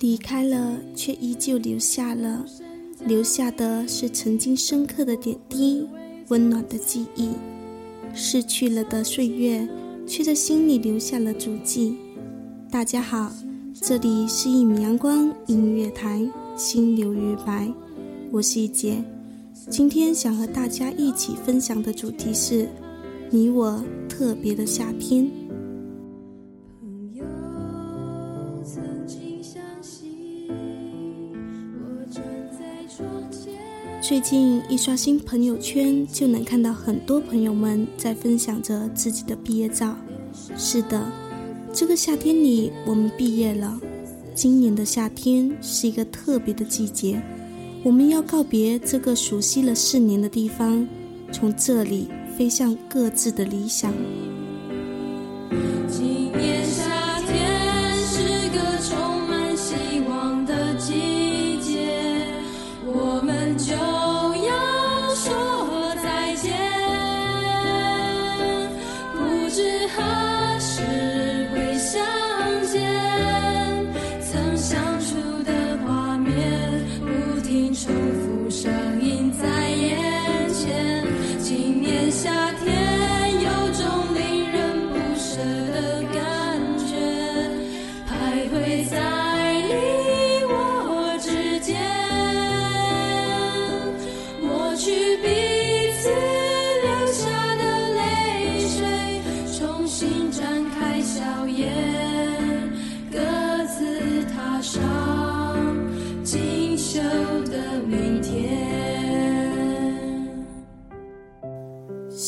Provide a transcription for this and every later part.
离开了，却依旧留下了，留下的是曾经深刻的点滴，温暖的记忆。逝去了的岁月，却在心里留下了足迹。大家好，这里是一米阳光音乐台，心流于白，我是一杰。今天想和大家一起分享的主题是你我特别的夏天。最近一刷新朋友圈，就能看到很多朋友们在分享着自己的毕业照。是的，这个夏天里我们毕业了。今年的夏天是一个特别的季节，我们要告别这个熟悉了四年的地方，从这里飞向各自的理想。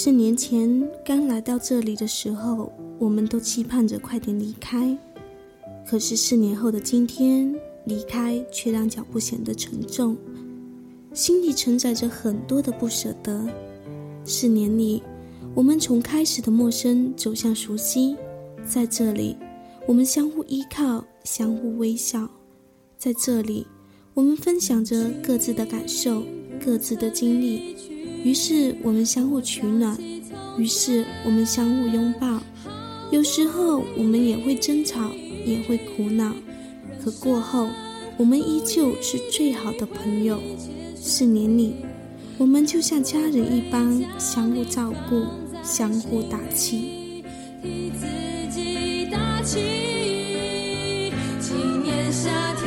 四年前刚来到这里的时候，我们都期盼着快点离开。可是四年后的今天，离开却让脚步显得沉重，心里承载着很多的不舍得。四年里，我们从开始的陌生走向熟悉，在这里，我们相互依靠，相互微笑。在这里，我们分享着各自的感受，各自的经历。于是我们相互取暖，于是我们相互拥抱。有时候我们也会争吵，也会苦恼，可过后我们依旧是最好的朋友。四年里，我们就像家人一般，相互照顾，相互打气。今年夏天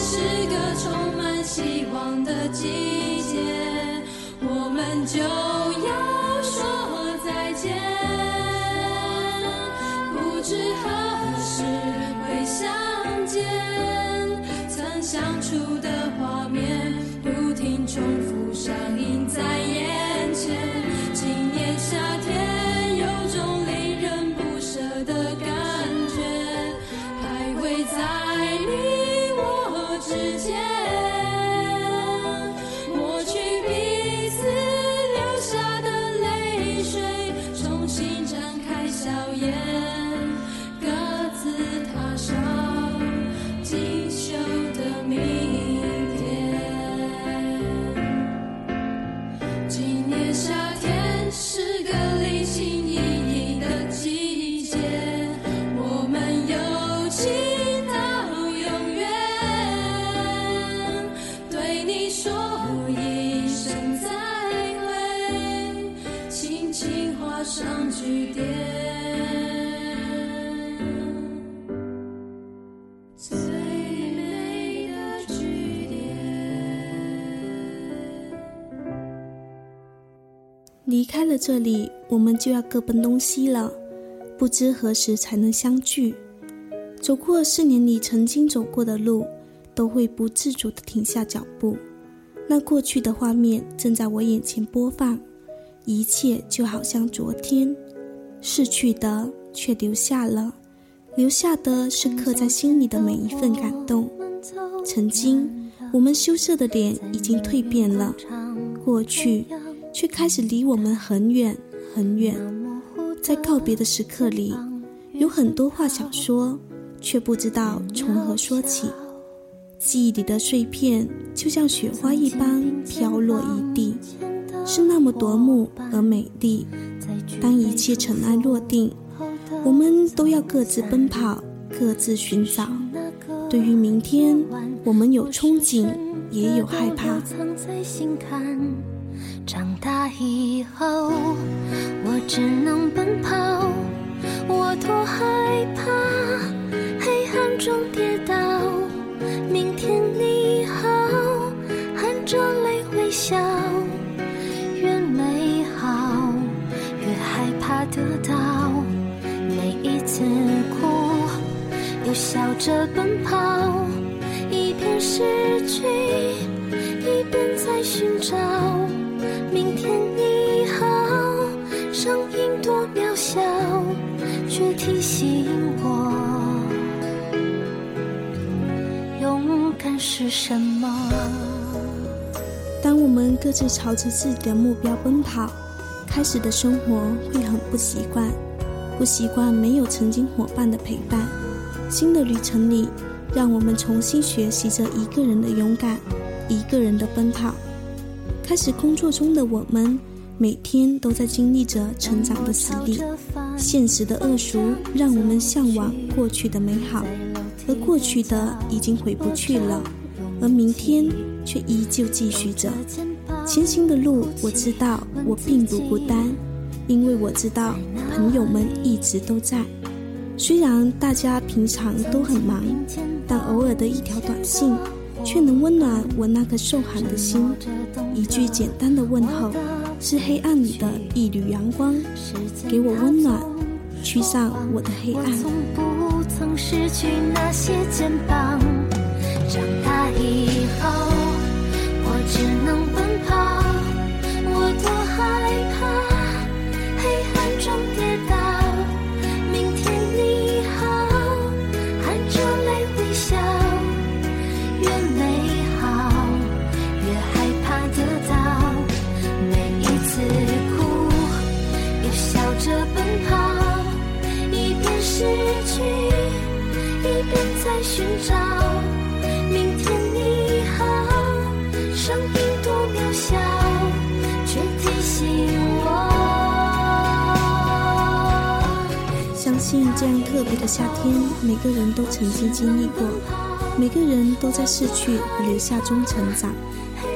是个充满希望的季节，就要说再见。不知何时会相见，曾相处的上句点。最美的句点。离开了这里，我们就要各奔东西了，不知何时才能相聚。走过四年里曾经走过的路，都会不自主地停下脚步。那过去的画面正在我眼前播放，一切就好像昨天。逝去的却留下了，留下的是刻在心里的每一份感动。曾经，我们羞涩的脸已经蜕变了，过去却开始离我们很远很远。在告别的时刻里，有很多话想说。却不知道从何说起，记忆里的碎片就像雪花一般飘落一地，是那么夺目而美丽。当一切尘埃落定，我们都要各自奔跑，各自寻找。对于明天，我们有憧憬，也有害怕。长大以后，我只能奔跑，我多害怕黑暗。中跌倒，笑着奔跑，一边失去一边在寻找，明天你好，声音多渺小，却提醒我。勇敢是什么？当我们各自朝着自己的目标奔跑，开始的生活会很不习惯，不习惯没有曾经伙伴的陪伴。新的旅程里，让我们重新学习着一个人的勇敢，一个人的奔跑。开始工作中的我们，每天都在经历着成长的洗礼。现实的恶俗，让我们向往过去的美好。而过去的已经回不去了，而明天却依旧继续着。前行的路，我知道我并不孤单，因为我知道朋友们一直都在。虽然大家平常都很忙，但偶尔的一条短信，却能温暖我那颗受寒的心。一句简单的问候，是黑暗里的一缕阳光，给我温暖，驱散我的黑暗。从不曾失去那些肩膀相信这样特别的夏天，每个人都曾经经历过，每个人都在逝去和留下中成长。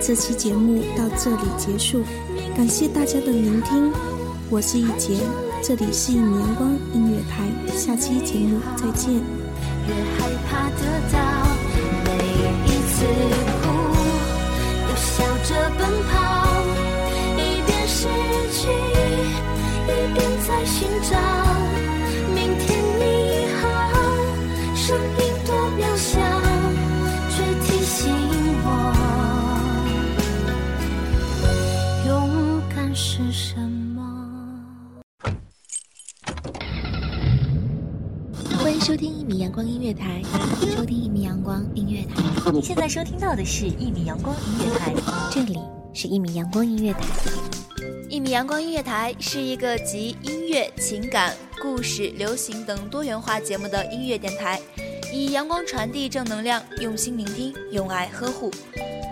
这期节目到这里结束，感谢大家的聆听，我是一杰，这里是一米阳光音乐台，下期节目再见。越害怕得是什么。欢迎收听一米阳光音乐台，收听一米阳光音乐台。你现在收听到的是一米阳光音乐台，这里是一米阳光音乐台。一米阳光音乐台是一个集音乐、情感、故事、流行等多元化节目的音乐电台，以阳光传递正能量，用心聆听，用爱呵护。